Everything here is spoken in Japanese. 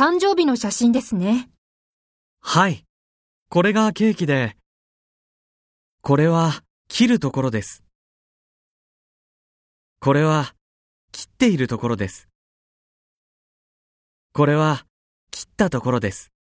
誕生日の写真ですね。はい。これがケーキで、これは切るところです。これは切っているところです。これは切ったところです。